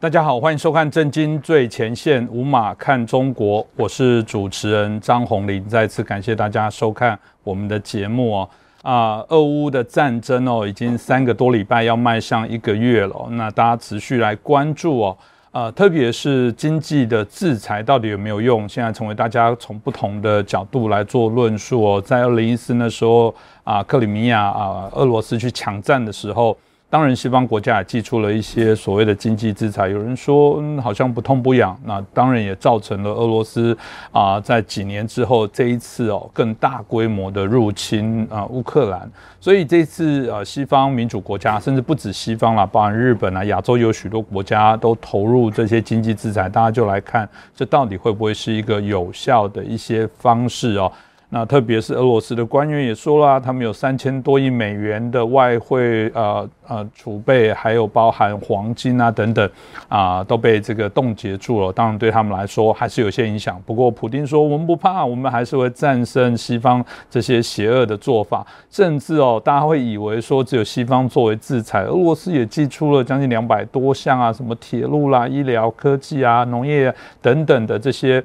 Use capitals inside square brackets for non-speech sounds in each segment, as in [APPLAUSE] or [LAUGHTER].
大家好，欢迎收看《震惊最前线》，无马看中国，我是主持人张宏林。再次感谢大家收看我们的节目哦。啊，俄乌的战争哦，已经三个多礼拜，要迈向一个月了。那大家持续来关注哦，呃，特别是经济的制裁到底有没有用？现在成为大家从不同的角度来做论述哦。在二零一四那时候啊，克里米亚啊，俄罗斯去抢占的时候。当然，西方国家也寄出了一些所谓的经济制裁。有人说，嗯，好像不痛不痒。那当然也造成了俄罗斯啊，在几年之后这一次哦，更大规模的入侵啊乌克兰。所以这次呃，西方民主国家，甚至不止西方了，包含日本啊，亚洲有许多国家都投入这些经济制裁。大家就来看，这到底会不会是一个有效的一些方式哦？那特别是俄罗斯的官员也说了，他们有三千多亿美元的外汇呃呃储备，还有包含黄金啊等等啊都被这个冻结住了。当然对他们来说还是有些影响。不过普京说我们不怕，我们还是会战胜西方这些邪恶的做法。甚至哦，大家会以为说只有西方作为制裁，俄罗斯也寄出了将近两百多项啊，什么铁路啦、医疗科技啊、农业等等的这些。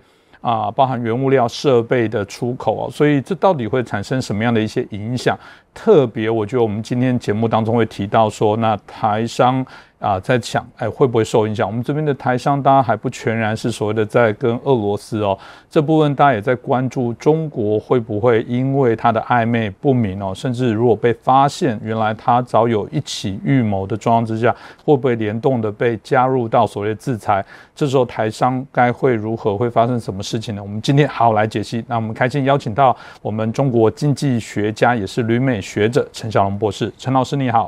啊，包含原物料设备的出口哦，所以这到底会产生什么样的一些影响？特别，我觉得我们今天节目当中会提到说，那台商。啊，在想，哎，会不会受影响？我们这边的台商，当然还不全然是所谓的在跟俄罗斯哦，这部分大家也在关注中国会不会因为他的暧昧不明哦，甚至如果被发现，原来他早有一起预谋的状况之下，会不会联动的被加入到所谓的制裁？这时候台商该会如何？会发生什么事情呢？我们今天好来解析。那我们开心邀请到我们中国经济学家，也是旅美学者陈小龙博士。陈老师你好，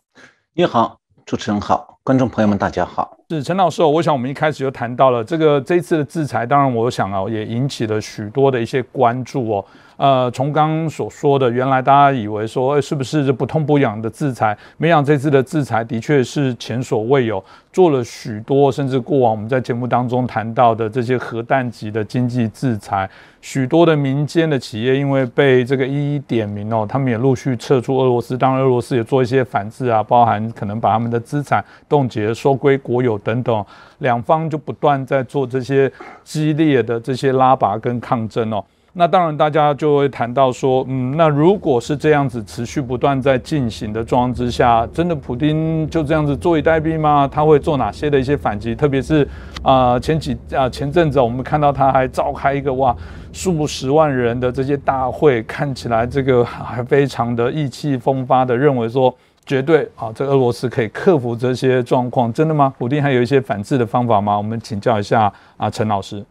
你好。主持人好，观众朋友们大家好。是陈老师，我想我们一开始就谈到了这个这一次的制裁，当然我想啊，也引起了许多的一些关注哦。呃，从刚刚所说的，原来大家以为说，是不是不痛不痒的制裁？没想这次的制裁的确是前所未有，做了许多，甚至过往我们在节目当中谈到的这些核弹级的经济制裁，许多的民间的企业因为被这个一一点名哦，他们也陆续撤出俄罗斯，当然俄罗斯也做一些反制啊，包含可能把他们的资产冻结、收归国有等等，两方就不断在做这些激烈的这些拉拔跟抗争哦。那当然，大家就会谈到说，嗯，那如果是这样子持续不断在进行的状况之下，真的普京就这样子坐以待毙吗？他会做哪些的一些反击？特别是啊，前几啊前阵子我们看到他还召开一个哇数十万人的这些大会，看起来这个还非常的意气风发的，认为说绝对啊，这俄罗斯可以克服这些状况，真的吗？普京还有一些反制的方法吗？我们请教一下啊，陈老师。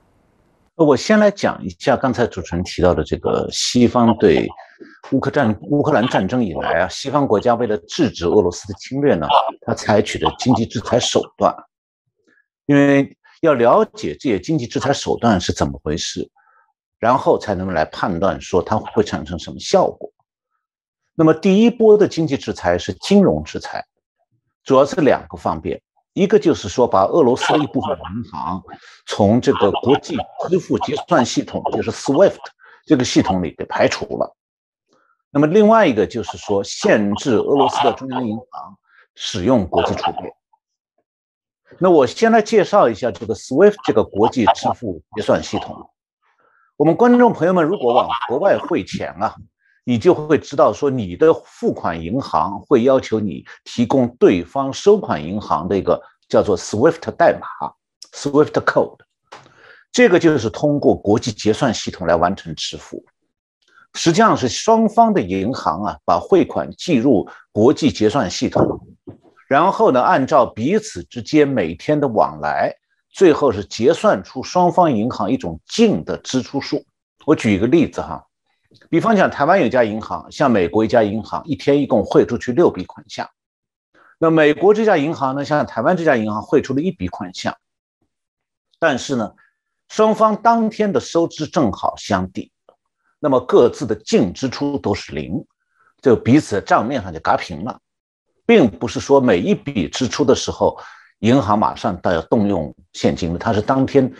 我先来讲一下刚才主持人提到的这个西方对乌克战乌克兰战争以来啊，西方国家为了制止俄罗斯的侵略呢，他采取的经济制裁手段。因为要了解这些经济制裁手段是怎么回事，然后才能来判断说它会产生什么效果。那么第一波的经济制裁是金融制裁，主要是两个方面。一个就是说，把俄罗斯的一部分银行从这个国际支付结算系统，就是 SWIFT 这个系统里给排除了。那么另外一个就是说，限制俄罗斯的中央银行使用国际储备。那我先来介绍一下这个 SWIFT 这个国际支付结算系统。我们观众朋友们如果往国外汇钱啊。你就会知道，说你的付款银行会要求你提供对方收款银行的一个叫做 SWIFT 代码，SWIFT code，这个就是通过国际结算系统来完成支付。实际上是双方的银行啊，把汇款记入国际结算系统，然后呢，按照彼此之间每天的往来，最后是结算出双方银行一种净的支出数。我举一个例子哈。比方讲，台湾有家银行向美国一家银行一天一共汇出去六笔款项，那美国这家银行呢向台湾这家银行汇出了一笔款项，但是呢，双方当天的收支正好相抵，那么各自的净支出都是零，就彼此账面上就嘎平了，并不是说每一笔支出的时候，银行马上都要动用现金的，它是当天。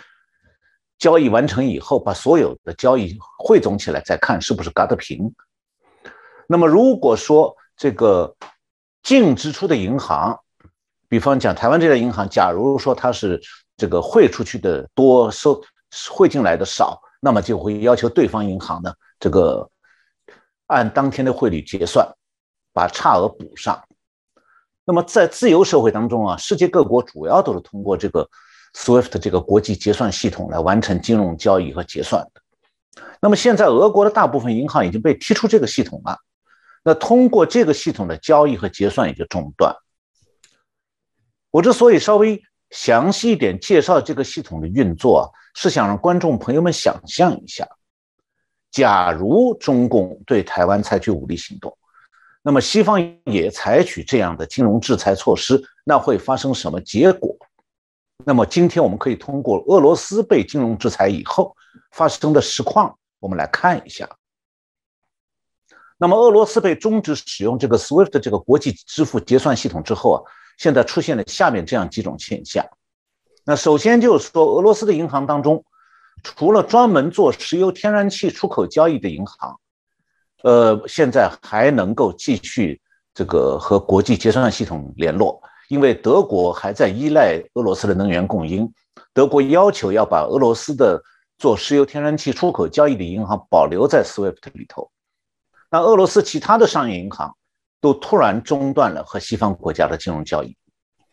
交易完成以后，把所有的交易汇总起来，再看是不是嘎得平。那么，如果说这个净支出的银行比方讲台湾这家银行，假如说它是这个汇出去的多，收汇进来的少，那么就会要求对方银行呢，这个按当天的汇率结算，把差额补上。那么在自由社会当中啊，世界各国主要都是通过这个 SWIFT 这个国际结算系统来完成金融交易和结算的。那么现在俄国的大部分银行已经被踢出这个系统了，那通过这个系统的交易和结算也就中断。我之所以稍微详细一点介绍这个系统的运作，是想让观众朋友们想象一下，假如中共对台湾采取武力行动。那么西方也采取这样的金融制裁措施，那会发生什么结果？那么今天我们可以通过俄罗斯被金融制裁以后发生的实况，我们来看一下。那么俄罗斯被终止使用这个 SWIFT 这个国际支付结算系统之后啊，现在出现了下面这样几种现象。那首先就是说，俄罗斯的银行当中，除了专门做石油天然气出口交易的银行。呃，现在还能够继续这个和国际结算系统联络，因为德国还在依赖俄罗斯的能源供应。德国要求要把俄罗斯的做石油天然气出口交易的银行保留在 SWIFT 里头。那俄罗斯其他的商业银行都突然中断了和西方国家的金融交易。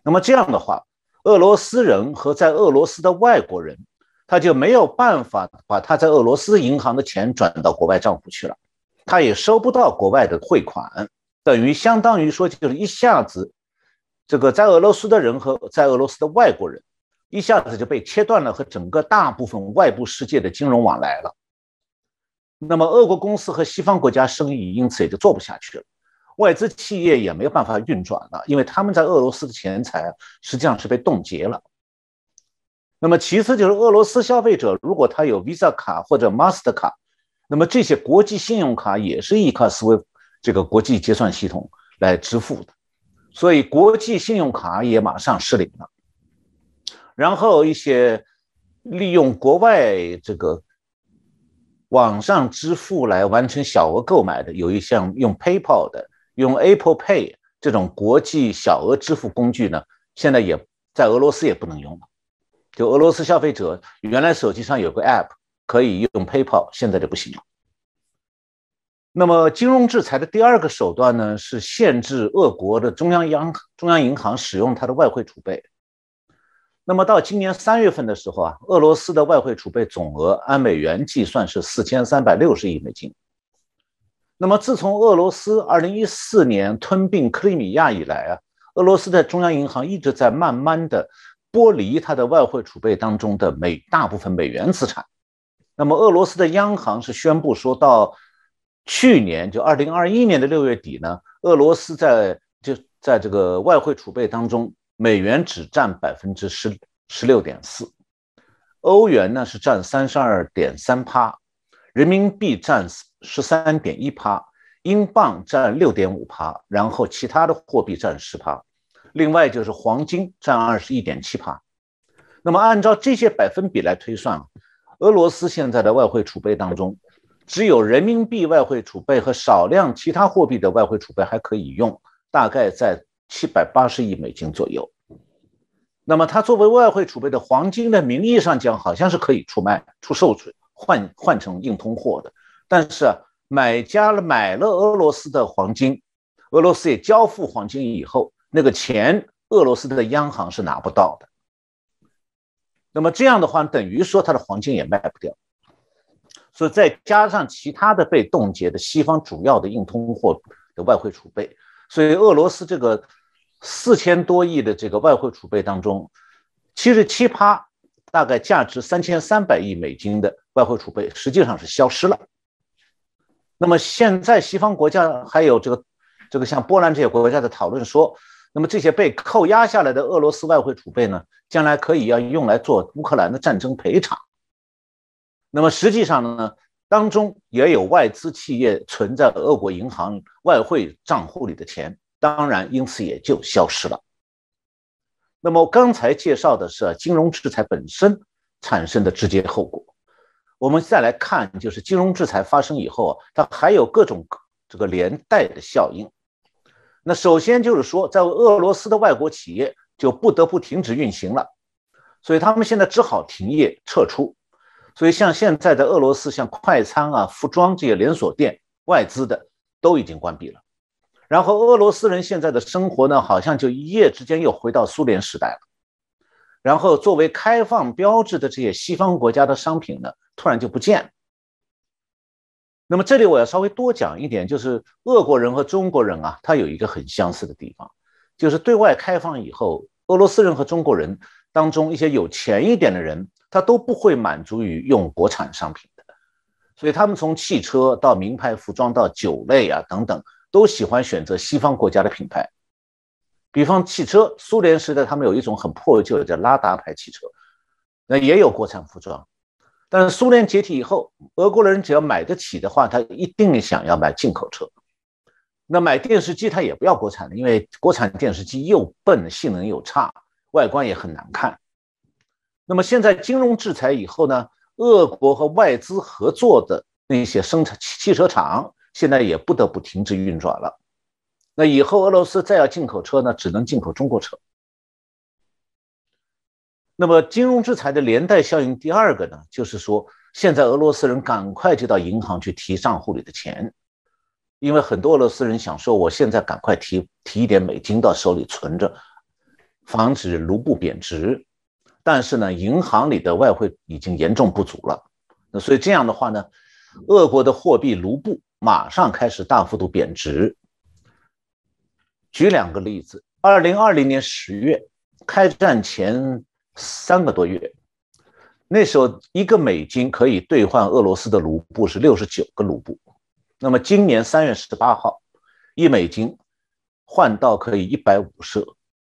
那么这样的话，俄罗斯人和在俄罗斯的外国人，他就没有办法把他在俄罗斯银行的钱转到国外账户去了。他也收不到国外的汇款，等于相当于说，就是一下子，这个在俄罗斯的人和在俄罗斯的外国人，一下子就被切断了和整个大部分外部世界的金融往来了。那么，俄国公司和西方国家生意因此也就做不下去了，外资企业也没有办法运转了，因为他们在俄罗斯的钱财实际上是被冻结了。那么，其次就是俄罗斯消费者，如果他有 Visa 卡或者 Master 卡。那么这些国际信用卡也是依靠 SWIFT 这个国际结算系统来支付的，所以国际信用卡也马上失灵了。然后一些利用国外这个网上支付来完成小额购买的，有一项用 PayPal 的、用 Apple Pay 这种国际小额支付工具呢，现在也在俄罗斯也不能用了。就俄罗斯消费者原来手机上有个 App。可以用 PayPal，现在就不行了。那么，金融制裁的第二个手段呢，是限制俄国的中央央中央银行使用它的外汇储备。那么，到今年三月份的时候啊，俄罗斯的外汇储备总额按美元计算是四千三百六十亿美金。那么，自从俄罗斯二零一四年吞并克里米亚以来啊，俄罗斯的中央银行一直在慢慢的剥离它的外汇储备当中的美大部分美元资产。那么，俄罗斯的央行是宣布说，到去年就二零二一年的六月底呢，俄罗斯在就在这个外汇储备当中，美元只占百分之十十六点四，欧元呢是占三十二点三趴，人民币占十三点一趴，英镑占六点五趴，然后其他的货币占十趴，另外就是黄金占二十一点七趴。那么按照这些百分比来推算。俄罗斯现在的外汇储备当中，只有人民币外汇储备和少量其他货币的外汇储备还可以用，大概在七百八十亿美金左右。那么，它作为外汇储备的黄金，的名义上讲好像是可以出卖、出售出换换成硬通货的。但是，买家了买了俄罗斯的黄金，俄罗斯也交付黄金以后，那个钱俄罗斯的央行是拿不到的。那么这样的话，等于说它的黄金也卖不掉，所以再加上其他的被冻结的西方主要的硬通货的外汇储备，所以俄罗斯这个四千多亿的这个外汇储备当中，七十七趴，大概价值三千三百亿美金的外汇储备实际上是消失了。那么现在西方国家还有这个这个像波兰这些国家的讨论说。那么这些被扣押下来的俄罗斯外汇储备呢，将来可以要用来做乌克兰的战争赔偿。那么实际上呢，当中也有外资企业存在俄国银行外汇账户里的钱，当然因此也就消失了。那么刚才介绍的是金融制裁本身产生的直接后果，我们再来看，就是金融制裁发生以后啊，它还有各种这个连带的效应。那首先就是说，在俄罗斯的外国企业就不得不停止运行了。所以他们现在只好停业撤出。所以像现在的俄罗斯，像快餐啊、服装这些连锁店，外资的都已经关闭了。然后俄罗斯人现在的生活呢，好像就一夜之间又回到苏联时代了。然后作为开放标志的这些西方国家的商品呢，突然就不见了。那么这里我要稍微多讲一点，就是俄国人和中国人啊，他有一个很相似的地方，就是对外开放以后，俄罗斯人和中国人当中一些有钱一点的人，他都不会满足于用国产商品的，所以他们从汽车到名牌服装到酒类啊等等，都喜欢选择西方国家的品牌。比方汽车，苏联时代他们有一种很破旧的叫拉达牌汽车，那也有国产服装。但是苏联解体以后，俄国人只要买得起的话，他一定想要买进口车。那买电视机他也不要国产的，因为国产电视机又笨，性能又差，外观也很难看。那么现在金融制裁以后呢，俄国和外资合作的那些生产汽车厂，现在也不得不停止运转了。那以后俄罗斯再要进口车呢，只能进口中国车。那么金融制裁的连带效应，第二个呢，就是说现在俄罗斯人赶快就到银行去提账户里的钱，因为很多俄罗斯人想说，我现在赶快提提一点美金到手里存着，防止卢布贬值。但是呢，银行里的外汇已经严重不足了。那所以这样的话呢，俄国的货币卢布马上开始大幅度贬值。举两个例子，二零二零年十月开战前。三个多月，那时候一个美金可以兑换俄罗斯的卢布是六十九个卢布。那么今年三月十八号，一美金换到可以一百五十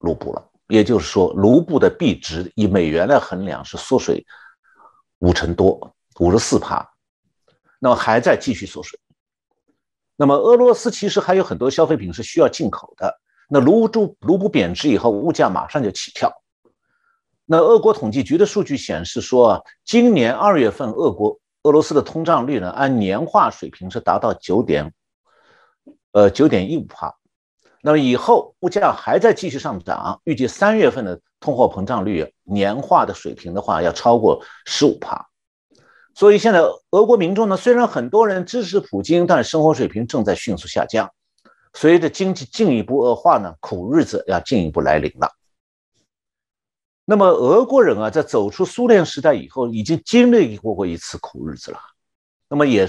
卢布了。也就是说，卢布的币值以美元来衡量是缩水五成多，五十四帕。那么还在继续缩水。那么俄罗斯其实还有很多消费品是需要进口的。那卢布卢布贬值以后，物价马上就起跳。那俄国统计局的数据显示说，今年二月份俄国俄罗斯的通胀率呢，按年化水平是达到九点，呃九点一五帕。那么以后物价还在继续上涨，预计三月份的通货膨胀率年化的水平的话，要超过十五帕。所以现在俄国民众呢，虽然很多人支持普京，但是生活水平正在迅速下降。随着经济进一步恶化呢，苦日子要进一步来临了。那么俄国人啊，在走出苏联时代以后，已经经历过过一次苦日子了。那么也，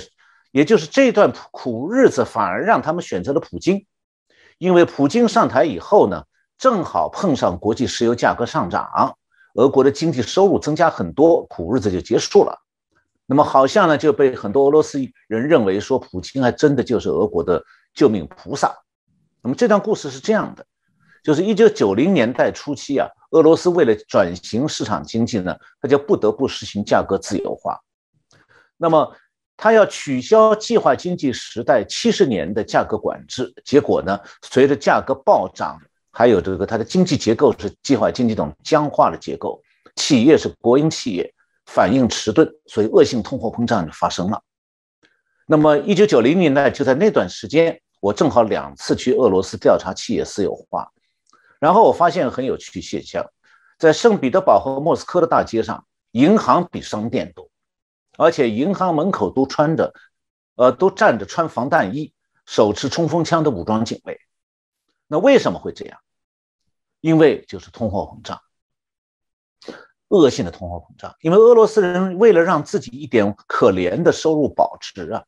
也就是这段苦日子，反而让他们选择了普京，因为普京上台以后呢，正好碰上国际石油价格上涨，俄国的经济收入增加很多，苦日子就结束了。那么好像呢，就被很多俄罗斯人认为说，普京还真的就是俄国的救命菩萨。那么这段故事是这样的。就是一九九零年代初期啊，俄罗斯为了转型市场经济呢，他就不得不实行价格自由化。那么，他要取消计划经济时代七十年的价格管制，结果呢，随着价格暴涨，还有这个它的经济结构是计划经济这种僵化的结构，企业是国营企业，反应迟钝，所以恶性通货膨胀就发生了。那么，一九九零年代就在那段时间，我正好两次去俄罗斯调查企业私有化。然后我发现很有趣现象，在圣彼得堡和莫斯科的大街上，银行比商店多，而且银行门口都穿着，呃，都站着穿防弹衣、手持冲锋枪的武装警卫。那为什么会这样？因为就是通货膨胀，恶性的通货膨胀。因为俄罗斯人为了让自己一点可怜的收入保值啊，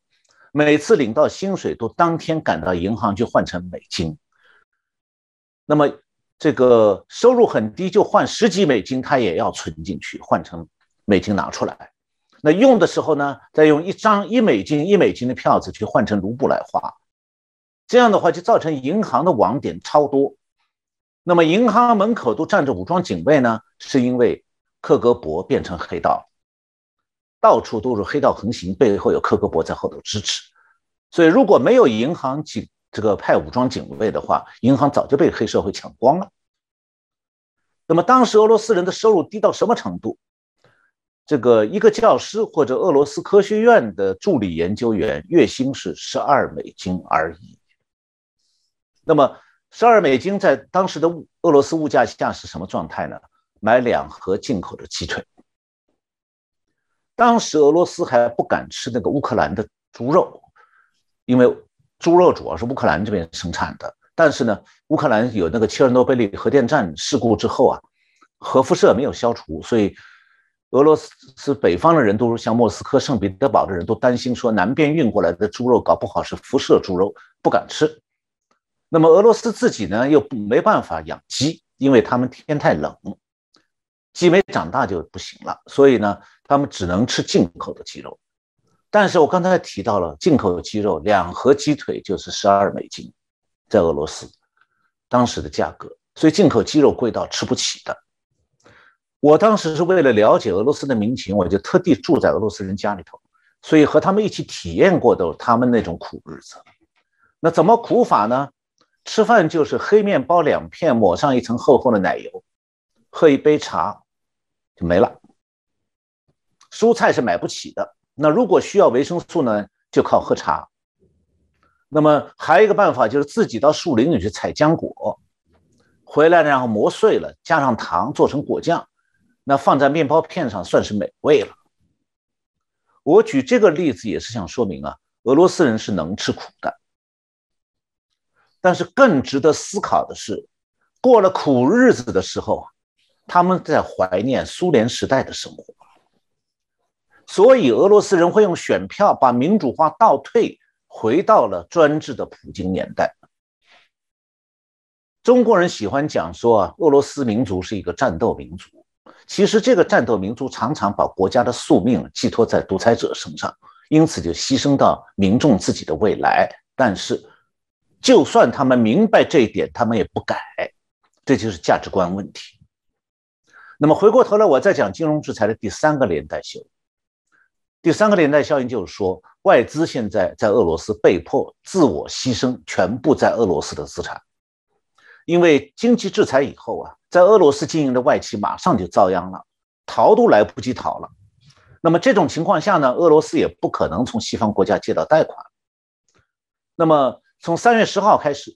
每次领到薪水都当天赶到银行去换成美金。那么。这个收入很低，就换十几美金，他也要存进去，换成美金拿出来。那用的时候呢，再用一张一美金一美金的票子去换成卢布来花。这样的话，就造成银行的网点超多。那么银行门口都站着武装警卫呢，是因为克格勃变成黑道，到处都是黑道横行，背后有克格勃在后头支持。所以如果没有银行警，这个派武装警卫的话，银行早就被黑社会抢光了。那么当时俄罗斯人的收入低到什么程度？这个一个教师或者俄罗斯科学院的助理研究员月薪是十二美金而已。那么十二美金在当时的俄罗斯物价下是什么状态呢？买两盒进口的鸡腿。当时俄罗斯还不敢吃那个乌克兰的猪肉，因为猪肉主要是乌克兰这边生产的。但是呢，乌克兰有那个切尔诺贝利核电站事故之后啊，核辐射没有消除，所以俄罗斯是北方的人都像莫斯科、圣彼得堡的人都担心说，南边运过来的猪肉搞不好是辐射猪肉，不敢吃。那么俄罗斯自己呢又没办法养鸡，因为他们天太冷，鸡没长大就不行了，所以呢，他们只能吃进口的鸡肉。但是我刚才提到了进口的鸡肉，两盒鸡腿就是十二美金，在俄罗斯当时的价格，所以进口鸡肉贵到吃不起的。我当时是为了了解俄罗斯的民情，我就特地住在俄罗斯人家里头，所以和他们一起体验过的他们那种苦日子。那怎么苦法呢？吃饭就是黑面包两片，抹上一层厚厚的奶油，喝一杯茶就没了。蔬菜是买不起的，那如果需要维生素呢，就靠喝茶。那么还有一个办法就是自己到树林里去采浆果，回来然后磨碎了，加上糖做成果酱，那放在面包片上算是美味了。我举这个例子也是想说明啊，俄罗斯人是能吃苦的。但是更值得思考的是，过了苦日子的时候，他们在怀念苏联时代的生活。所以俄罗斯人会用选票把民主化倒退，回到了专制的普京年代。中国人喜欢讲说啊，俄罗斯民族是一个战斗民族。其实这个战斗民族常常把国家的宿命寄托在独裁者身上，因此就牺牲到民众自己的未来。但是。就算他们明白这一点，他们也不改，这就是价值观问题。那么回过头来，我再讲金融制裁的第三个连带效应。第三个连带效应就是说，外资现在在俄罗斯被迫自我牺牲全部在俄罗斯的资产，因为经济制裁以后啊，在俄罗斯经营的外企马上就遭殃了，逃都来不及逃了。那么这种情况下呢，俄罗斯也不可能从西方国家借到贷款。那么从三月十号开始，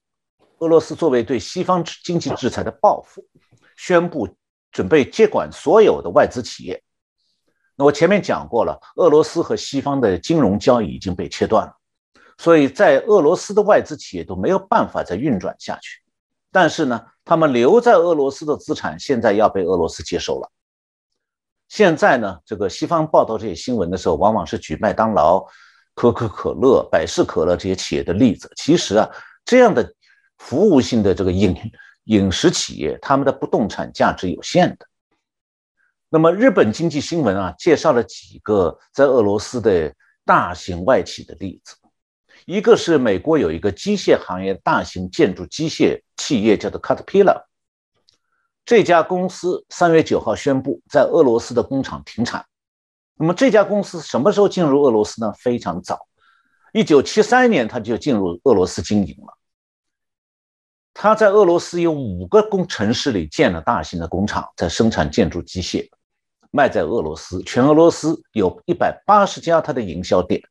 俄罗斯作为对西方经济制裁的报复，宣布准备接管所有的外资企业。那我前面讲过了，俄罗斯和西方的金融交易已经被切断了，所以在俄罗斯的外资企业都没有办法再运转下去。但是呢，他们留在俄罗斯的资产现在要被俄罗斯接收了。现在呢，这个西方报道这些新闻的时候，往往是举麦当劳。可口可乐、百事可乐这些企业的例子，其实啊，这样的服务性的这个饮饮食企业，他们的不动产价值有限的。那么，日本经济新闻啊，介绍了几个在俄罗斯的大型外企的例子。一个是美国有一个机械行业大型建筑机械企业，叫做 Caterpillar。这家公司三月九号宣布，在俄罗斯的工厂停产。那么这家公司什么时候进入俄罗斯呢？非常早，一九七三年他就进入俄罗斯经营了。他在俄罗斯有五个工城市里建了大型的工厂，在生产建筑机械，卖在俄罗斯。全俄罗斯有一百八十家他的营销店。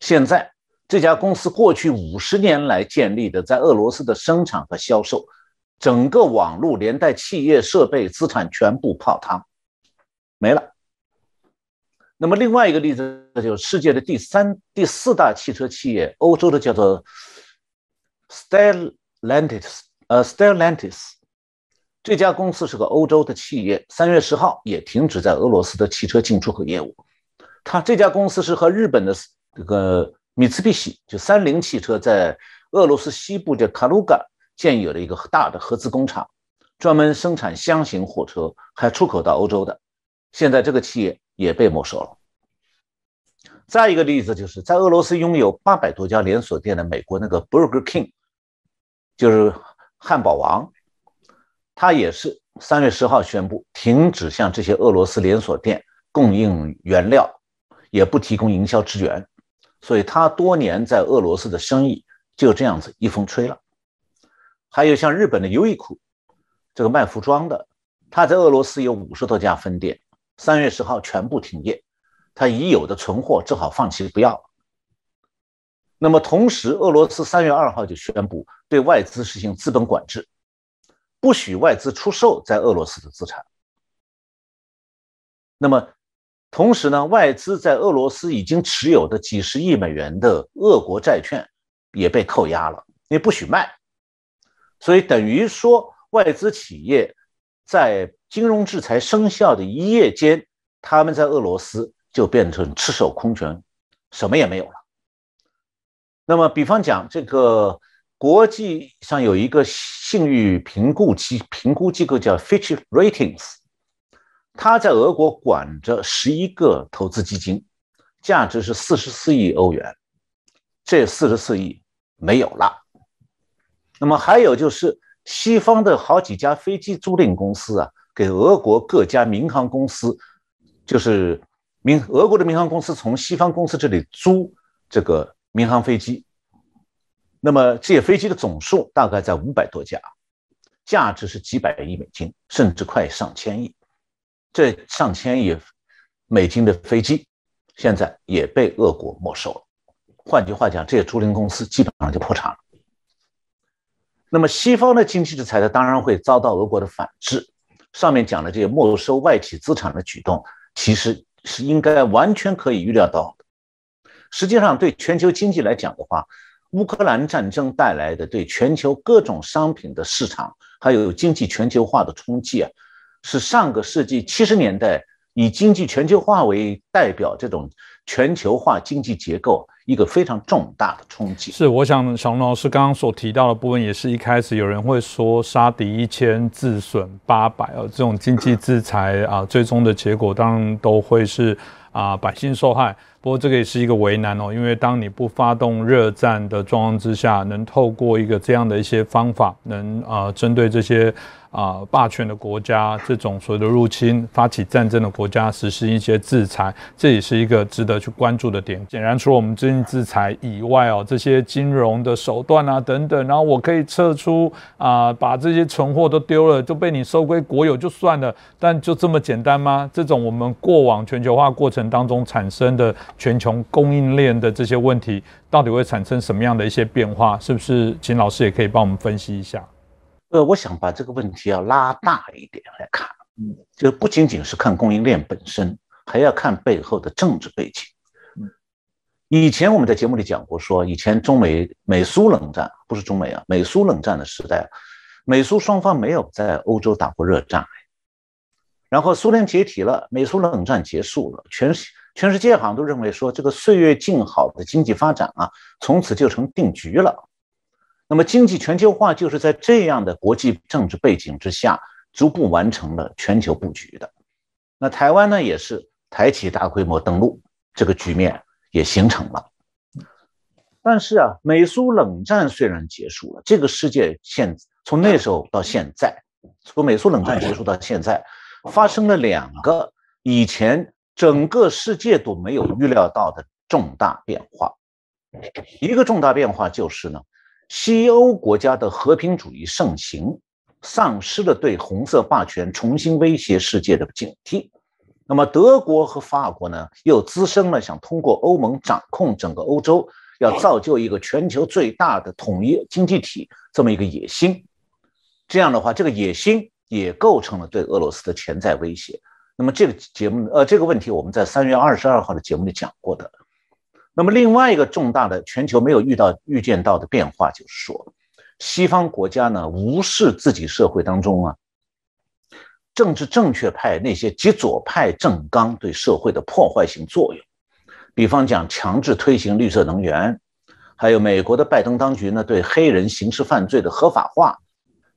现在这家公司过去五十年来建立的在俄罗斯的生产和销售，整个网络连带企业设备资产全部泡汤，没了。那么另外一个例子，就是世界的第三、第四大汽车企业，欧洲的叫做 Stellantis，呃，Stellantis 这家公司是个欧洲的企业，三月十号也停止在俄罗斯的汽车进出口业务。它这家公司是和日本的这个米兹必喜，就三菱汽车在俄罗斯西部的卡卢嘎建有了一个大的合资工厂，专门生产箱型货车，还出口到欧洲的。现在这个企业。也被没收了。再一个例子，就是在俄罗斯拥有八百多家连锁店的美国那个 Burger King，就是汉堡王，他也是三月十号宣布停止向这些俄罗斯连锁店供应原料，也不提供营销支援，所以他多年在俄罗斯的生意就这样子一风吹了。还有像日本的优衣库，这个卖服装的，他在俄罗斯有五十多家分店。三月十号全部停业，他已有的存货只好放弃不要了。那么同时，俄罗斯三月二号就宣布对外资实行资本管制，不许外资出售在俄罗斯的资产。那么，同时呢，外资在俄罗斯已经持有的几十亿美元的俄国债券也被扣押了，因为不许卖。所以等于说，外资企业在金融制裁生效的一夜间，他们在俄罗斯就变成赤手空拳，什么也没有了。那么，比方讲，这个国际上有一个信誉评估机评估机构叫 Fitch Ratings。他在俄国管着十一个投资基金，价值是四十四亿欧元，这四十四亿没有了。那么还有就是西方的好几家飞机租赁公司啊，给俄国各家民航公司，就是民俄国的民航公司从西方公司这里租这个民航飞机，那么这些飞机的总数大概在五百多架，价值是几百亿美金，甚至快上千亿。这上千亿美金的飞机，现在也被俄国没收了。换句话讲，这些租赁公司基本上就破产了。那么，西方的经济制裁呢，当然会遭到俄国的反制。上面讲的这些没收外企资产的举动，其实是应该完全可以预料到的。实际上，对全球经济来讲的话，乌克兰战争带来的对全球各种商品的市场，还有经济全球化的冲击啊。是上个世纪七十年代以经济全球化为代表这种全球化经济结构一个非常重大的冲击。是，我想小龙老师刚刚所提到的部分，也是一开始有人会说杀敌一千自损八百啊，这种经济制裁啊，最终的结果当然都会是啊百姓受害。不过这个也是一个为难哦，因为当你不发动热战的状况之下，能透过一个这样的一些方法，能啊针对这些。啊，霸权的国家，这种所谓的入侵、发起战争的国家，实施一些制裁，这也是一个值得去关注的点。显然，除了我们最近制裁以外哦，这些金融的手段啊等等，然后我可以撤出啊，把这些存货都丢了，就被你收归国有就算了。但就这么简单吗？这种我们过往全球化过程当中产生的全球供应链的这些问题，到底会产生什么样的一些变化？是不是？请老师也可以帮我们分析一下。呃，我想把这个问题要拉大一点来看，嗯，就不仅仅是看供应链本身，还要看背后的政治背景。以前我们在节目里讲过，说以前中美美苏冷战不是中美啊，美苏冷战的时代，美苏双方没有在欧洲打过热战，然后苏联解体了，美苏冷战结束了，全全世界好像都认为说这个岁月静好的经济发展啊，从此就成定局了。那么，经济全球化就是在这样的国际政治背景之下，逐步完成了全球布局的。那台湾呢，也是台企大规模登陆，这个局面也形成了。但是啊，美苏冷战虽然结束了，这个世界现从那时候到现在，从美苏冷战结束到现在，发生了两个以前整个世界都没有预料到的重大变化。一个重大变化就是呢。西欧国家的和平主义盛行，丧失了对红色霸权重新威胁世界的警惕。那么，德国和法国呢，又滋生了想通过欧盟掌控整个欧洲，要造就一个全球最大的统一经济体这么一个野心。这样的话，这个野心也构成了对俄罗斯的潜在威胁。那么，这个节目，呃，这个问题我们在三月二十二号的节目里讲过的。那么，另外一个重大的全球没有遇到、预见到的变化，就是说，西方国家呢无视自己社会当中啊政治正确派那些极左派政纲对社会的破坏性作用，比方讲强制推行绿色能源，还有美国的拜登当局呢对黑人刑事犯罪的合法化，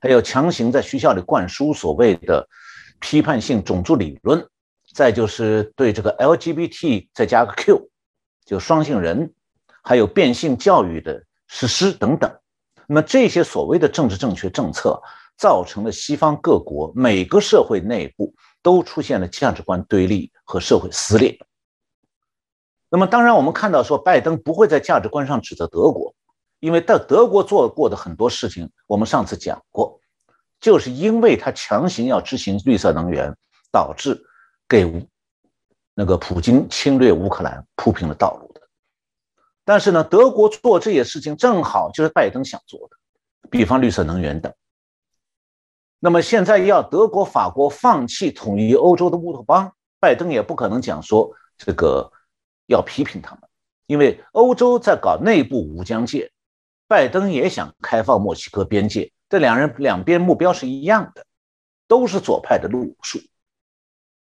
还有强行在学校里灌输所谓的批判性种族理论，再就是对这个 LGBT 再加个 Q。就双性人，还有变性教育的实施等等，那么这些所谓的政治正确政策，造成了西方各国每个社会内部都出现了价值观对立和社会撕裂。那么当然，我们看到说拜登不会在价值观上指责德国，因为在德国做过的很多事情，我们上次讲过，就是因为他强行要执行绿色能源，导致给。那个普京侵略乌克兰铺平了道路的，但是呢，德国做这些事情正好就是拜登想做的，比方绿色能源等。那么现在要德国、法国放弃统一欧洲的乌托邦，拜登也不可能讲说这个要批评他们，因为欧洲在搞内部无疆界，拜登也想开放墨西哥边界，这两人两边目标是一样的，都是左派的路数。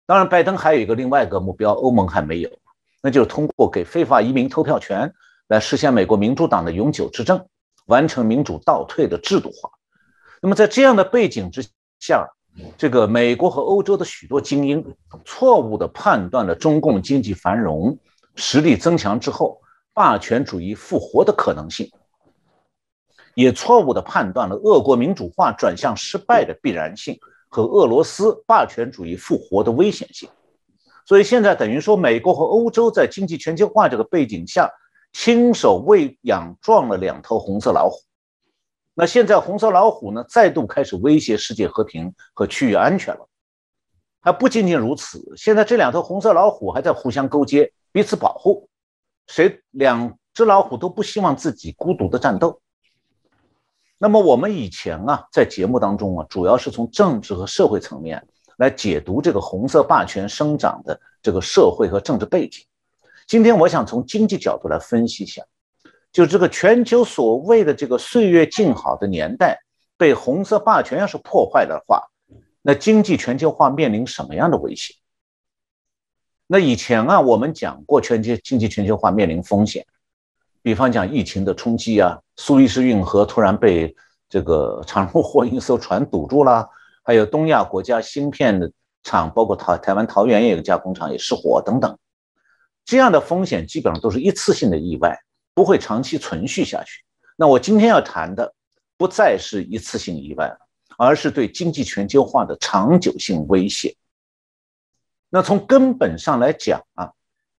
当然，拜登还有一个另外一个目标，欧盟还没有，那就是通过给非法移民投票权来实现美国民主党的永久执政，完成民主倒退的制度化。那么在这样的背景之下，这个美国和欧洲的许多精英错误地判断了中共经济繁荣、实力增强之后霸权主义复活的可能性，也错误地判断了俄国民主化转向失败的必然性。和俄罗斯霸权主义复活的危险性，所以现在等于说，美国和欧洲在经济全球化这个背景下，亲手喂养壮了两头红色老虎。那现在红色老虎呢，再度开始威胁世界和平和区域安全了。还不仅仅如此，现在这两头红色老虎还在互相勾结，彼此保护，谁两只老虎都不希望自己孤独的战斗。那么我们以前啊，在节目当中啊，主要是从政治和社会层面来解读这个红色霸权生长的这个社会和政治背景。今天我想从经济角度来分析一下，就这个全球所谓的这个岁月静好的年代，被红色霸权要是破坏的话，那经济全球化面临什么样的威胁？那以前啊，我们讲过全球经济全球化面临风险。比方讲疫情的冲击啊，苏伊士运河突然被这个 [LAUGHS] 长路货运一艘船堵住了，还有东亚国家芯片的厂，包括台台湾桃园也有个加工厂也失火等等，这样的风险基本上都是一次性的意外，不会长期存续下去。那我今天要谈的不再是一次性意外了，而是对经济全球化的长久性威胁。那从根本上来讲啊。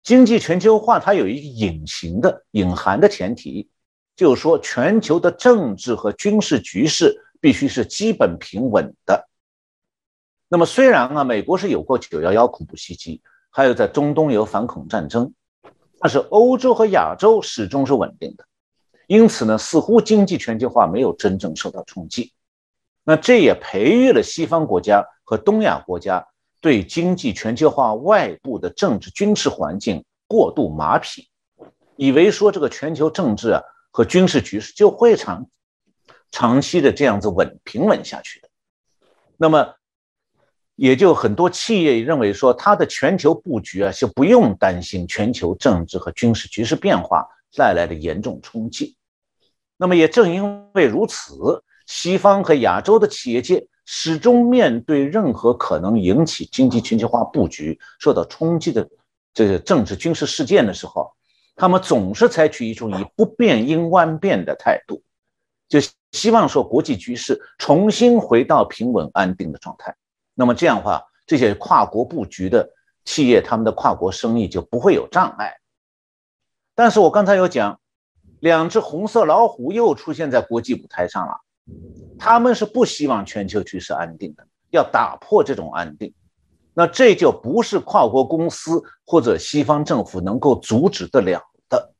经济全球化，它有一个隐形的、隐含的前提，就是说，全球的政治和军事局势必须是基本平稳的。那么，虽然啊，美国是有过九幺幺恐怖袭击，还有在中东有反恐战争，但是欧洲和亚洲始终是稳定的，因此呢，似乎经济全球化没有真正受到冲击。那这也培育了西方国家和东亚国家。对经济全球化外部的政治军事环境过度麻痹，以为说这个全球政治啊和军事局势就会长长期的这样子稳平稳下去的，那么也就很多企业认为说，它的全球布局啊就不用担心全球政治和军事局势变化带来的严重冲击。那么也正因为如此，西方和亚洲的企业界。始终面对任何可能引起经济全球化布局受到冲击的这个政治军事事件的时候，他们总是采取一种以不变应万变的态度，就希望说国际局势重新回到平稳安定的状态。那么这样的话，这些跨国布局的企业，他们的跨国生意就不会有障碍。但是我刚才有讲，两只红色老虎又出现在国际舞台上了。他们是不希望全球局势安定的，要打破这种安定，那这就不是跨国公司或者西方政府能够阻止得了的。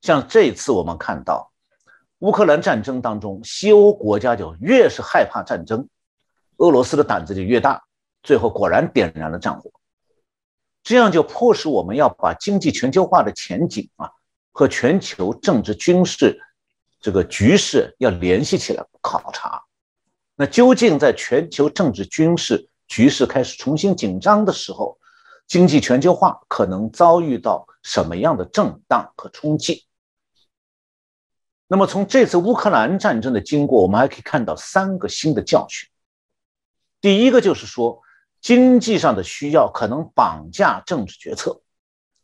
像这次我们看到乌克兰战争当中，西欧国家就越是害怕战争，俄罗斯的胆子就越大，最后果然点燃了战火。这样就迫使我们要把经济全球化的前景啊和全球政治军事。这个局势要联系起来考察，那究竟在全球政治军事局势开始重新紧张的时候，经济全球化可能遭遇到什么样的震荡和冲击？那么从这次乌克兰战争的经过，我们还可以看到三个新的教训。第一个就是说，经济上的需要可能绑架政治决策，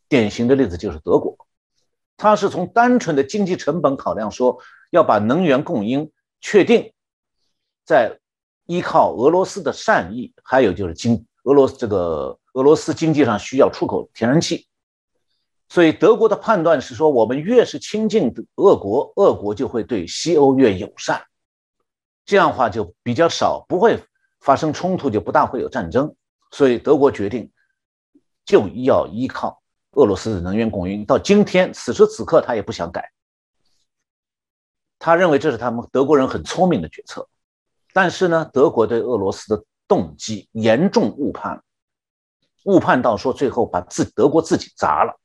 典型的例子就是德国。他是从单纯的经济成本考量，说要把能源供应确定在依靠俄罗斯的善意，还有就是经俄罗斯这个俄罗斯经济上需要出口天然气，所以德国的判断是说，我们越是亲近俄国，俄国就会对西欧越友善，这样的话就比较少不会发生冲突，就不大会有战争，所以德国决定就要依靠。俄罗斯的能源供应到今天此时此刻，他也不想改。他认为这是他们德国人很聪明的决策。但是呢，德国对俄罗斯的动机严重误判，误判到说最后把自德国自己砸了。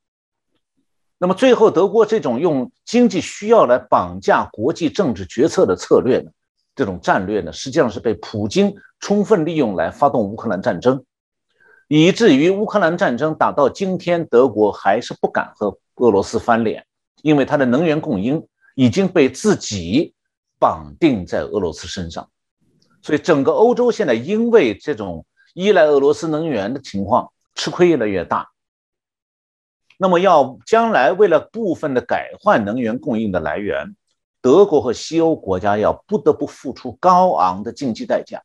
那么最后，德国这种用经济需要来绑架国际政治决策的策略呢，这种战略呢，实际上是被普京充分利用来发动乌克兰战争，以至于乌克兰战争打到今天，德国还是不敢和俄罗斯翻脸，因为它的能源供应已经被自己绑定在俄罗斯身上，所以整个欧洲现在因为这种依赖俄罗斯能源的情况，吃亏越来越大。那么，要将来为了部分的改换能源供应的来源，德国和西欧国家要不得不付出高昂的经济代价，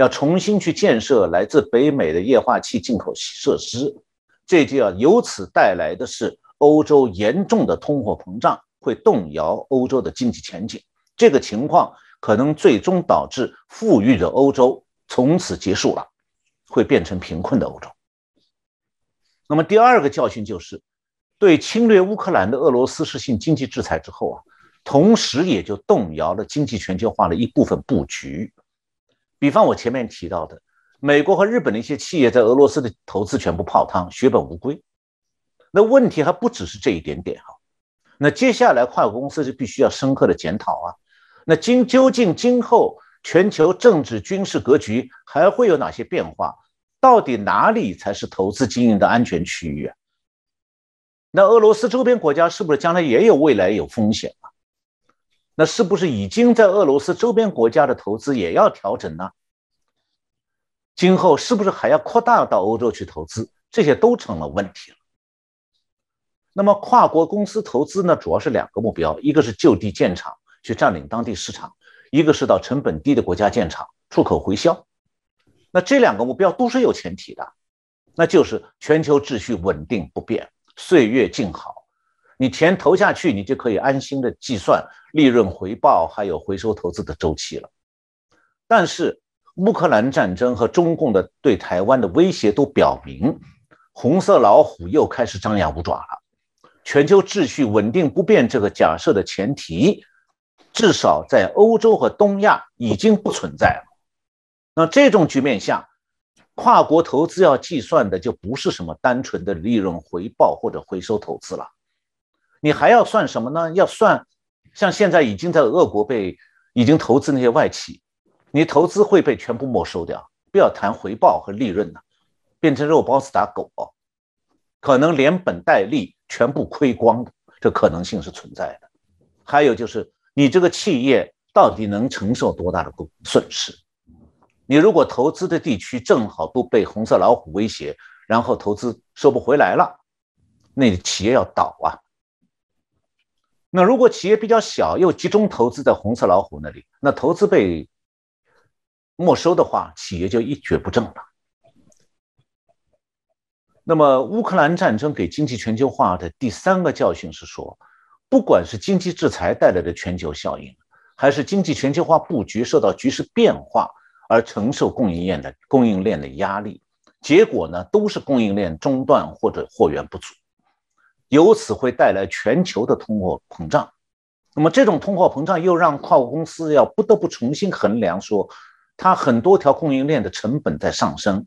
要重新去建设来自北美的液化气进口设施，这就要由此带来的是欧洲严重的通货膨胀，会动摇欧洲的经济前景。这个情况可能最终导致富裕的欧洲从此结束了，会变成贫困的欧洲。那么第二个教训就是，对侵略乌克兰的俄罗斯实行经济制裁之后啊，同时也就动摇了经济全球化的一部分布局。比方我前面提到的，美国和日本的一些企业在俄罗斯的投资全部泡汤，血本无归。那问题还不只是这一点点哈。那接下来跨国公司就必须要深刻的检讨啊。那今究竟今后全球政治军事格局还会有哪些变化？到底哪里才是投资经营的安全区域啊？那俄罗斯周边国家是不是将来也有未来有风险？那是不是已经在俄罗斯周边国家的投资也要调整呢？今后是不是还要扩大到欧洲去投资？这些都成了问题了。那么跨国公司投资呢，主要是两个目标：一个是就地建厂去占领当地市场，一个是到成本低的国家建厂出口回销。那这两个目标都是有前提的，那就是全球秩序稳定不变，岁月静好。你钱投下去，你就可以安心的计算利润回报，还有回收投资的周期了。但是乌克兰战争和中共的对台湾的威胁都表明，红色老虎又开始张牙舞爪了。全球秩序稳定不变这个假设的前提，至少在欧洲和东亚已经不存在了。那这种局面下，跨国投资要计算的就不是什么单纯的利润回报或者回收投资了，你还要算什么呢？要算像现在已经在俄国被已经投资那些外企，你投资会被全部没收掉，不要谈回报和利润了，变成肉包子打狗，可能连本带利全部亏光的，这可能性是存在的。还有就是你这个企业到底能承受多大的损失？你如果投资的地区正好都被红色老虎威胁，然后投资收不回来了，那企业要倒啊。那如果企业比较小，又集中投资在红色老虎那里，那投资被没收的话，企业就一蹶不振了。那么，乌克兰战争给经济全球化的第三个教训是说，不管是经济制裁带来的全球效应，还是经济全球化布局受到局势变化。而承受供应链的供应链的压力，结果呢都是供应链中断或者货源不足，由此会带来全球的通货膨胀。那么这种通货膨胀又让跨国公司要不得不重新衡量，说它很多条供应链的成本在上升，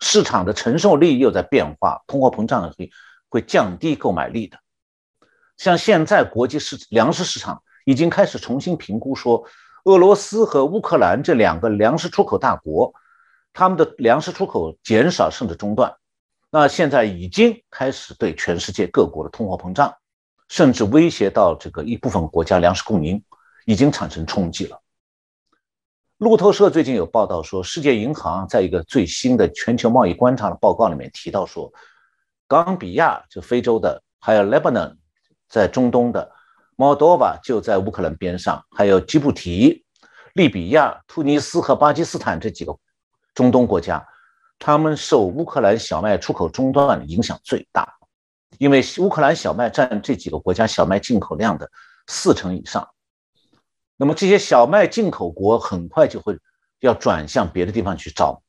市场的承受力又在变化，通货膨胀会会降低购买力的。像现在国际市粮食市场已经开始重新评估说。俄罗斯和乌克兰这两个粮食出口大国，他们的粮食出口减少甚至中断，那现在已经开始对全世界各国的通货膨胀，甚至威胁到这个一部分国家粮食供应，已经产生冲击了。路透社最近有报道说，世界银行在一个最新的全球贸易观察的报告里面提到说，冈比亚就非洲的，还有 Lebanon 在中东的。摩多瓦就在乌克兰边上，还有吉布提、利比亚、突尼斯和巴基斯坦这几个中东国家，他们受乌克兰小麦出口中断影响最大，因为乌克兰小麦占这几个国家小麦进口量的四成以上。那么这些小麦进口国很快就会要转向别的地方去找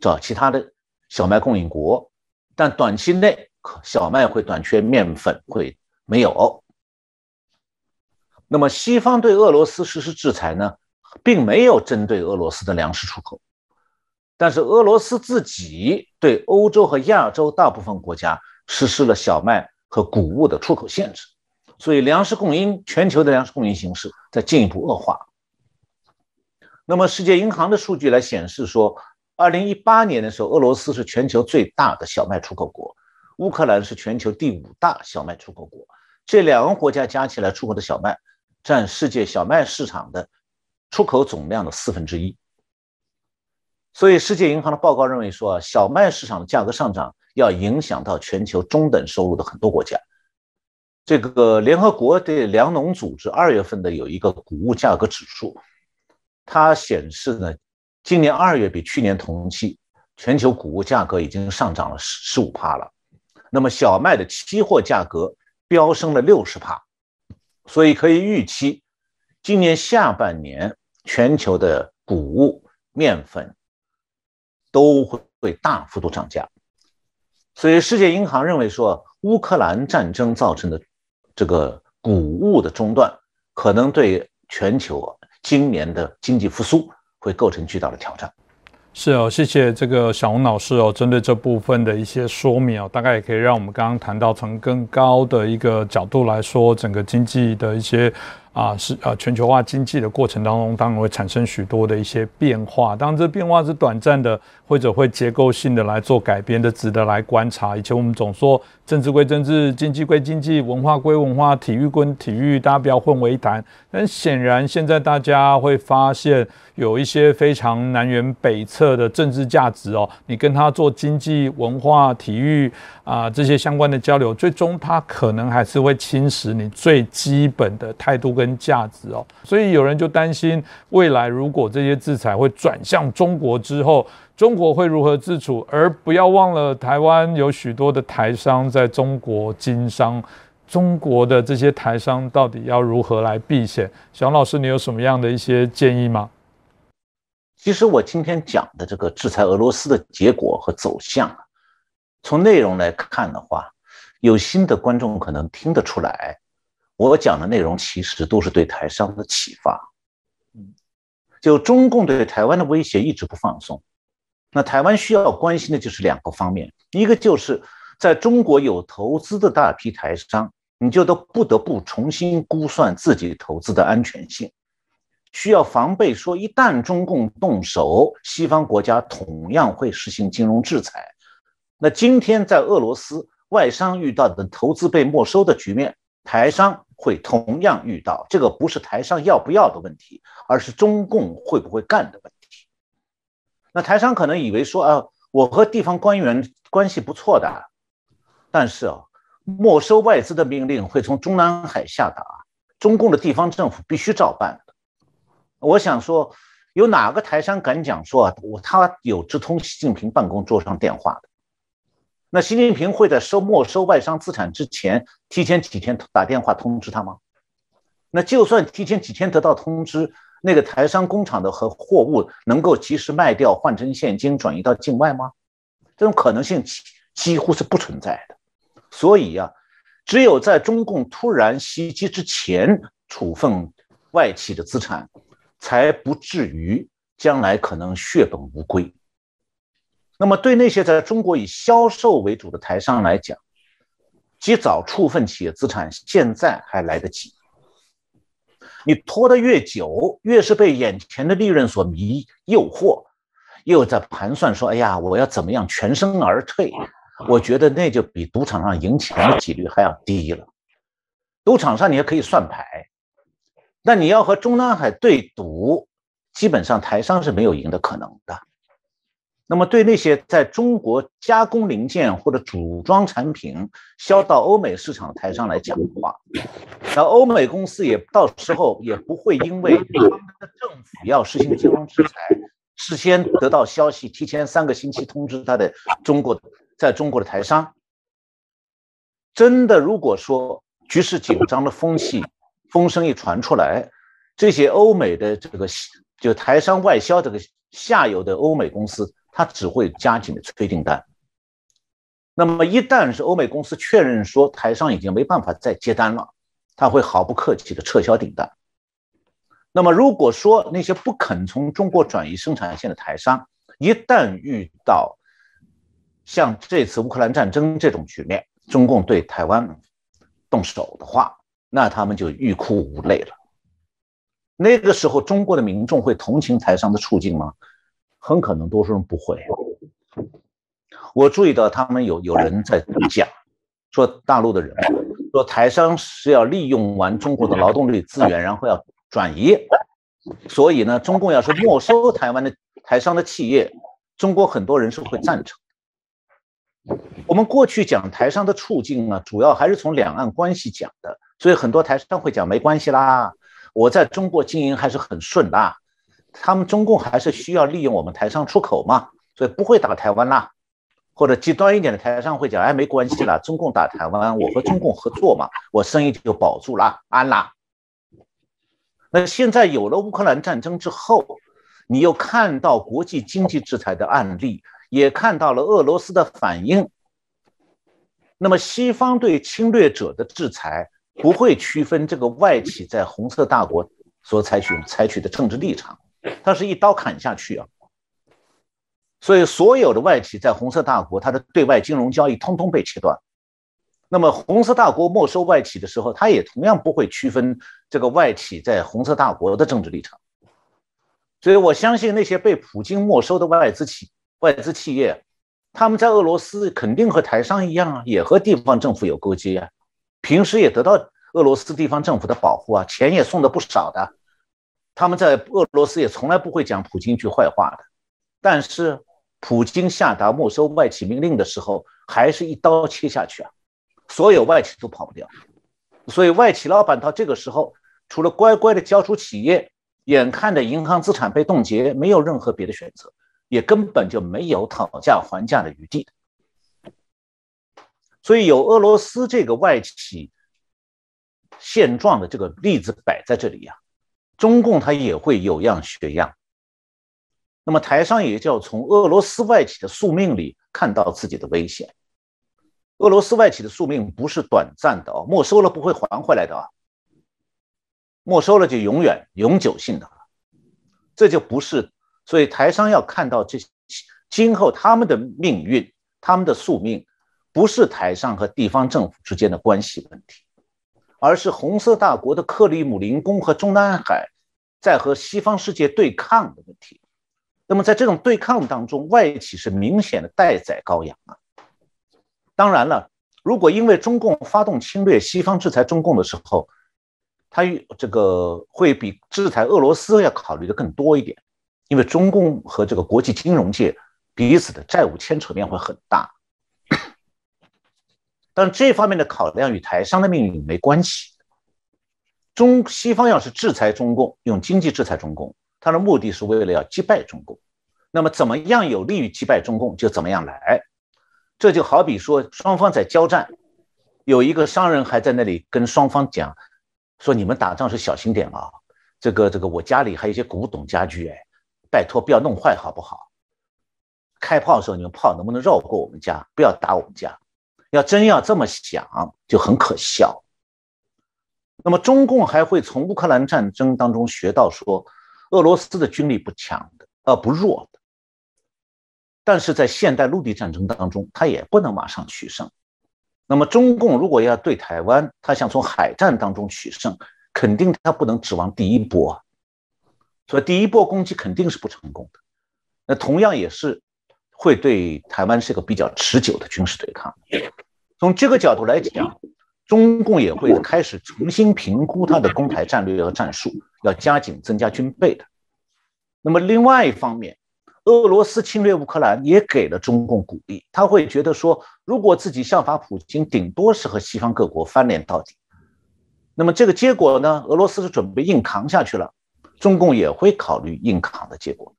找其他的小麦供应国，但短期内小麦会短缺，面粉会没有。那么西方对俄罗斯实施制裁呢，并没有针对俄罗斯的粮食出口，但是俄罗斯自己对欧洲和亚洲大部分国家实施了小麦和谷物的出口限制，所以粮食供应全球的粮食供应形势在进一步恶化。那么世界银行的数据来显示说，二零一八年的时候，俄罗斯是全球最大的小麦出口国。乌克兰是全球第五大小麦出口国，这两个国家加起来出口的小麦占世界小麦市场的出口总量的四分之一。所以，世界银行的报告认为说，小麦市场的价格上涨要影响到全球中等收入的很多国家。这个联合国的粮农组织二月份的有一个谷物价格指数，它显示呢，今年二月比去年同期，全球谷物价格已经上涨了十十五帕了。那么小麦的期货价格飙升了六十帕，所以可以预期，今年下半年全球的谷物、面粉都会大幅度涨价。所以世界银行认为说，乌克兰战争造成的这个谷物的中断，可能对全球今年的经济复苏会构成巨大的挑战。是哦，谢谢这个小红老师哦，针对这部分的一些说明哦，大概也可以让我们刚刚谈到从更高的一个角度来说，整个经济的一些。啊，是啊，全球化经济的过程当中，当然会产生许多的一些变化。当然，这变化是短暂的，或者会结构性的来做改变的，值得来观察。以前我们总说政治归政治，经济归经济，文化归文化，体育归体育，大家不要混为一谈。但显然，现在大家会发现有一些非常南辕北辙的政治价值哦。你跟他做经济、文化、体育啊这些相关的交流，最终他可能还是会侵蚀你最基本的态度。跟价值哦，所以有人就担心未来如果这些制裁会转向中国之后，中国会如何自处？而不要忘了，台湾有许多的台商在中国经商，中国的这些台商到底要如何来避险？小老师，你有什么样的一些建议吗？其实我今天讲的这个制裁俄罗斯的结果和走向啊，从内容来看的话，有新的观众可能听得出来。我讲的内容其实都是对台商的启发。嗯，就中共对台湾的威胁一直不放松，那台湾需要关心的就是两个方面，一个就是在中国有投资的大批台商，你就都不得不重新估算自己投资的安全性，需要防备说一旦中共动手，西方国家同样会实行金融制裁。那今天在俄罗斯外商遇到的投资被没收的局面，台商。会同样遇到这个不是台商要不要的问题，而是中共会不会干的问题。那台商可能以为说啊，我和地方官员关系不错的，但是啊，没收外资的命令会从中南海下达，中共的地方政府必须照办。我想说，有哪个台商敢讲说啊我他有直通习近平办公桌上电话的？那习近平会在收没收外商资产之前，提前几天打电话通知他吗？那就算提前几天得到通知，那个台商工厂的和货物能够及时卖掉，换成现金转移到境外吗？这种可能性几几乎是不存在的。所以呀，只有在中共突然袭击之前处分外企的资产，才不至于将来可能血本无归。那么，对那些在中国以销售为主的台商来讲，及早处分企业资产，现在还来得及。你拖得越久，越是被眼前的利润所迷诱惑，又在盘算说：“哎呀，我要怎么样全身而退？”我觉得那就比赌场上赢钱的几率还要低了。赌场上你还可以算牌，那你要和中南海对赌，基本上台商是没有赢的可能的。那么，对那些在中国加工零件或者组装产品销到欧美市场台商来讲的话，那欧美公司也到时候也不会因为他们的政府要实行金融制裁，事先得到消息，提前三个星期通知他的中国在中国的台商。真的，如果说局势紧张的风气风声一传出来，这些欧美的这个就台商外销这个下游的欧美公司。他只会加紧的催订单。那么，一旦是欧美公司确认说台商已经没办法再接单了，他会毫不客气的撤销订单。那么，如果说那些不肯从中国转移生产线的台商，一旦遇到像这次乌克兰战争这种局面，中共对台湾动手的话，那他们就欲哭无泪了。那个时候，中国的民众会同情台商的处境吗？很可能多数人不会。我注意到他们有有人在讲，说大陆的人说台商是要利用完中国的劳动力资源，然后要转移，所以呢，中共要是没收台湾的台商的企业，中国很多人是会赞成。我们过去讲台商的处境呢，主要还是从两岸关系讲的，所以很多台商会讲没关系啦，我在中国经营还是很顺的，他们中共还是需要利用我们台商出口嘛，所以不会打台湾啦。或者极端一点的台商会讲，哎，没关系啦，中共打台湾，我和中共合作嘛，我生意就保住了，安啦。那现在有了乌克兰战争之后，你又看到国际经济制裁的案例，也看到了俄罗斯的反应。那么西方对侵略者的制裁不会区分这个外企在红色大国所采取采取的政治立场，它是一刀砍下去啊。所以，所有的外企在红色大国，它的对外金融交易通通被切断。那么，红色大国没收外企的时候，它也同样不会区分这个外企在红色大国的政治立场。所以我相信那些被普京没收的外资企外资企业，他们在俄罗斯肯定和台商一样啊，也和地方政府有勾结啊，平时也得到俄罗斯地方政府的保护啊，钱也送的不少的。他们在俄罗斯也从来不会讲普京一句坏话的，但是。普京下达没收外企命令的时候，还是一刀切下去啊，所有外企都跑不掉。所以外企老板到这个时候，除了乖乖的交出企业，眼看着银行资产被冻结，没有任何别的选择，也根本就没有讨价还价的余地。所以有俄罗斯这个外企现状的这个例子摆在这里呀，中共他也会有样学样。那么台商也就要从俄罗斯外企的宿命里看到自己的危险。俄罗斯外企的宿命不是短暂的哦，没收了不会还回来的啊，没收了就永远永久性的，这就不是。所以台商要看到这今后他们的命运，他们的宿命，不是台商和地方政府之间的关系问题，而是红色大国的克里姆林宫和中南海在和西方世界对抗的问题。那么在这种对抗当中，外企是明显的待宰羔羊啊。当然了，如果因为中共发动侵略，西方制裁中共的时候，他这个会比制裁俄罗斯要考虑的更多一点，因为中共和这个国际金融界彼此的债务牵扯面会很大。但这方面的考量与台商的命运没关系。中西方要是制裁中共，用经济制裁中共。它的目的是为了要击败中共，那么怎么样有利于击败中共就怎么样来。这就好比说双方在交战，有一个商人还在那里跟双方讲，说你们打仗是小心点啊，这个这个我家里还有一些古董家具，哎，拜托不要弄坏好不好？开炮的时候你们炮能不能绕过我们家，不要打我们家？要真要这么想就很可笑。那么中共还会从乌克兰战争当中学到说。俄罗斯的军力不强的，呃，不弱的，但是在现代陆地战争当中，他也不能马上取胜。那么，中共如果要对台湾，他想从海战当中取胜，肯定他不能指望第一波，所以第一波攻击肯定是不成功的。那同样也是会对台湾是个比较持久的军事对抗。从这个角度来讲。中共也会开始重新评估它的攻台战略和战术，要加紧增加军备的。那么另外一方面，俄罗斯侵略乌克兰也给了中共鼓励，他会觉得说，如果自己效法普京，顶多是和西方各国翻脸到底。那么这个结果呢？俄罗斯是准备硬扛下去了，中共也会考虑硬扛的结果。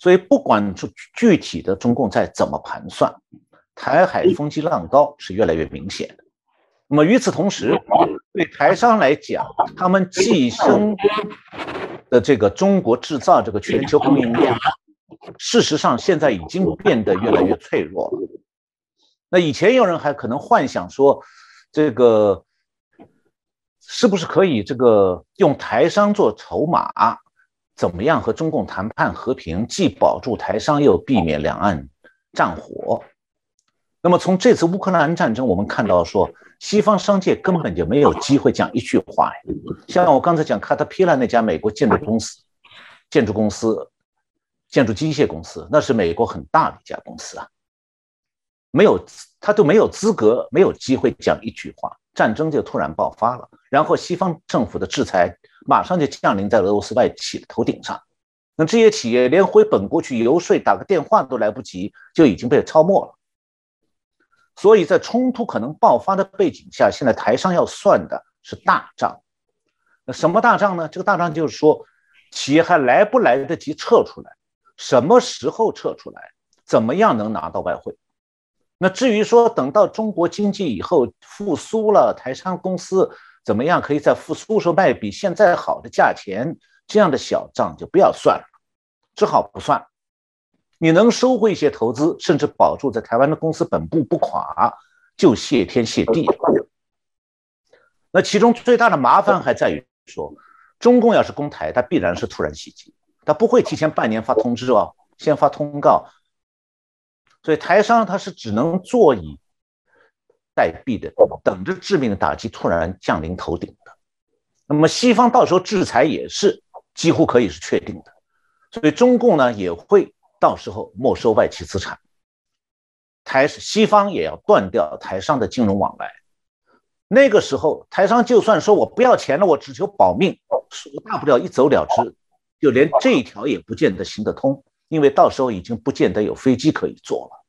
所以不管具具体的中共在怎么盘算，台海风机浪高是越来越明显的。那么与此同时，对台商来讲，他们寄生的这个中国制造这个全球供应链，事实上现在已经变得越来越脆弱了。那以前有人还可能幻想说，这个是不是可以这个用台商做筹码，怎么样和中共谈判和平，既保住台商，又避免两岸战火？那么从这次乌克兰战争，我们看到说，西方商界根本就没有机会讲一句话。像我刚才讲，卡特皮拉那家美国建筑公司，建筑公司，建筑机械公司，那是美国很大的一家公司啊，没有他都没有资格，没有机会讲一句话。战争就突然爆发了，然后西方政府的制裁马上就降临在俄罗斯外企的头顶上，那这些企业连回本国去游说、打个电话都来不及，就已经被超没了。所以在冲突可能爆发的背景下，现在台上要算的是大账。那什么大账呢？这个大账就是说，企业还来不来得及撤出来，什么时候撤出来，怎么样能拿到外汇？那至于说等到中国经济以后复苏了，台商公司怎么样可以在复苏时候卖比现在好的价钱，这样的小账就不要算了，只好不算。你能收回一些投资，甚至保住在台湾的公司本部不垮，就谢天谢地。那其中最大的麻烦还在于说，中共要是攻台，它必然是突然袭击，它不会提前半年发通知哦，先发通告。所以台商他是只能坐以待毙的，等着致命的打击突然降临头顶的。那么西方到时候制裁也是几乎可以是确定的，所以中共呢也会到时候没收外企资产，台西方也要断掉台商的金融往来。那个时候台商就算说我不要钱了，我只求保命，我大不了一走了之，就连这一条也不见得行得通。因为到时候已经不见得有飞机可以坐了，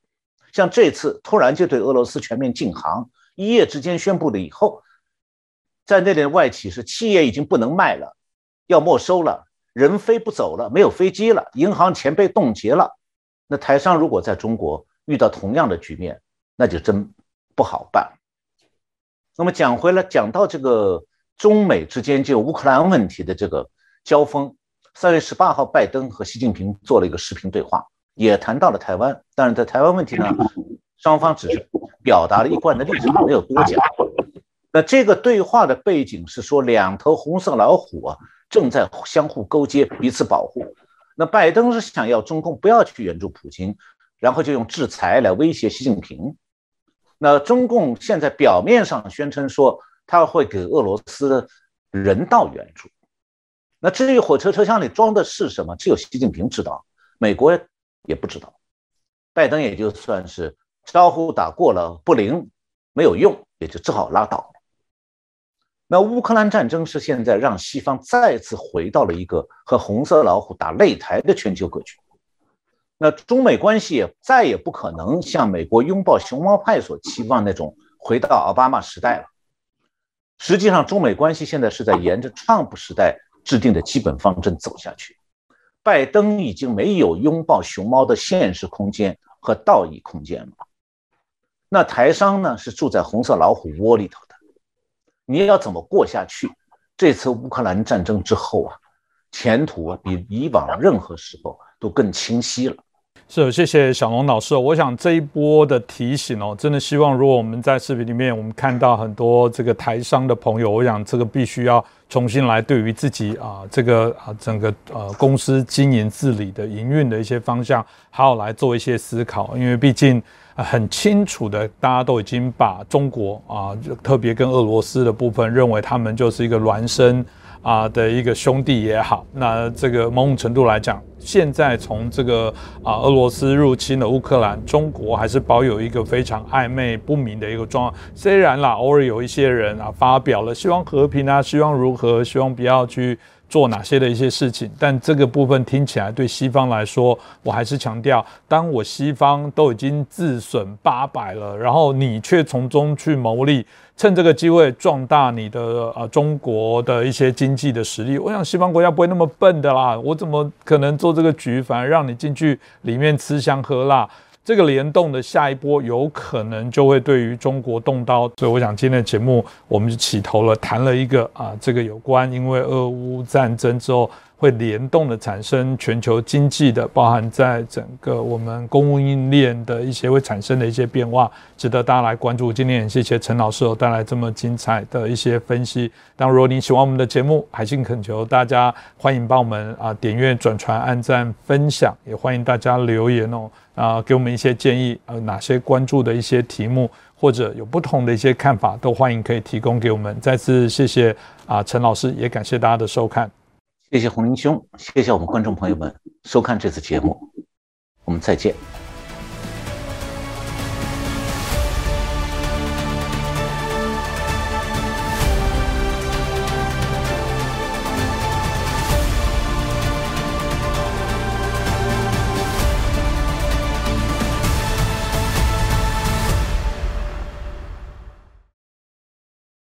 像这次突然就对俄罗斯全面禁航，一夜之间宣布了以后，在那点外企是企业已经不能卖了，要没收了，人飞不走了，没有飞机了，银行钱被冻结了，那台商如果在中国遇到同样的局面，那就真不好办。那么讲回来，讲到这个中美之间就乌克兰问题的这个交锋。三月十八号，拜登和习近平做了一个视频对话，也谈到了台湾。但是在台湾问题呢，双方只是表达了一贯的立场，没有多讲。那这个对话的背景是说，两头红色老虎啊正在相互勾结，彼此保护。那拜登是想要中共不要去援助普京，然后就用制裁来威胁习近平。那中共现在表面上宣称说他会给俄罗斯人道援助。那至于火车车厢里装的是什么，只有习近平知道，美国也不知道。拜登也就算是招呼打过了，不灵，没有用，也就只好拉倒。那乌克兰战争是现在让西方再次回到了一个和红色老虎打擂台的全球格局。那中美关系也再也不可能像美国拥抱熊猫派所期望那种回到奥巴马时代了。实际上，中美关系现在是在沿着川普时代。制定的基本方针走下去，拜登已经没有拥抱熊猫的现实空间和道义空间了。那台商呢？是住在红色老虎窝里头的，你要怎么过下去？这次乌克兰战争之后啊，前途啊比以往任何时候都更清晰了。是，谢谢小龙老师。我想这一波的提醒哦，真的希望如果我们在视频里面我们看到很多这个台商的朋友，我想这个必须要重新来对于自己啊这个啊整个呃公司经营治理的营运的一些方向，好好来做一些思考。因为毕竟很清楚的，大家都已经把中国啊，特别跟俄罗斯的部分认为他们就是一个孪生。啊的一个兄弟也好，那这个某种程度来讲，现在从这个啊俄罗斯入侵了乌克兰，中国还是保有一个非常暧昧不明的一个状况。虽然啦，偶尔有一些人啊发表了希望和平啊，希望如何，希望不要去。做哪些的一些事情，但这个部分听起来对西方来说，我还是强调，当我西方都已经自损八百了，然后你却从中去牟利，趁这个机会壮大你的呃中国的一些经济的实力，我想西方国家不会那么笨的啦，我怎么可能做这个局，反而让你进去里面吃香喝辣？这个联动的下一波有可能就会对于中国动刀，所以我想今天的节目我们就起头了，谈了一个啊，这个有关因为俄乌战争之后会联动的产生全球经济的，包含在整个我们供应链的一些会产生的一些变化，值得大家来关注。今天也谢谢陈老师带来这么精彩的一些分析。当，如果你喜欢我们的节目，还请恳求大家欢迎帮我们啊点阅、转传、按赞、分享，也欢迎大家留言哦啊给我们一些建议，呃哪些关注的一些题目，或者有不同的一些看法，都欢迎可以提供给我们。再次谢谢啊陈老师，也感谢大家的收看。谢谢红林兄，谢谢我们观众朋友们收看这次节目，我们再见。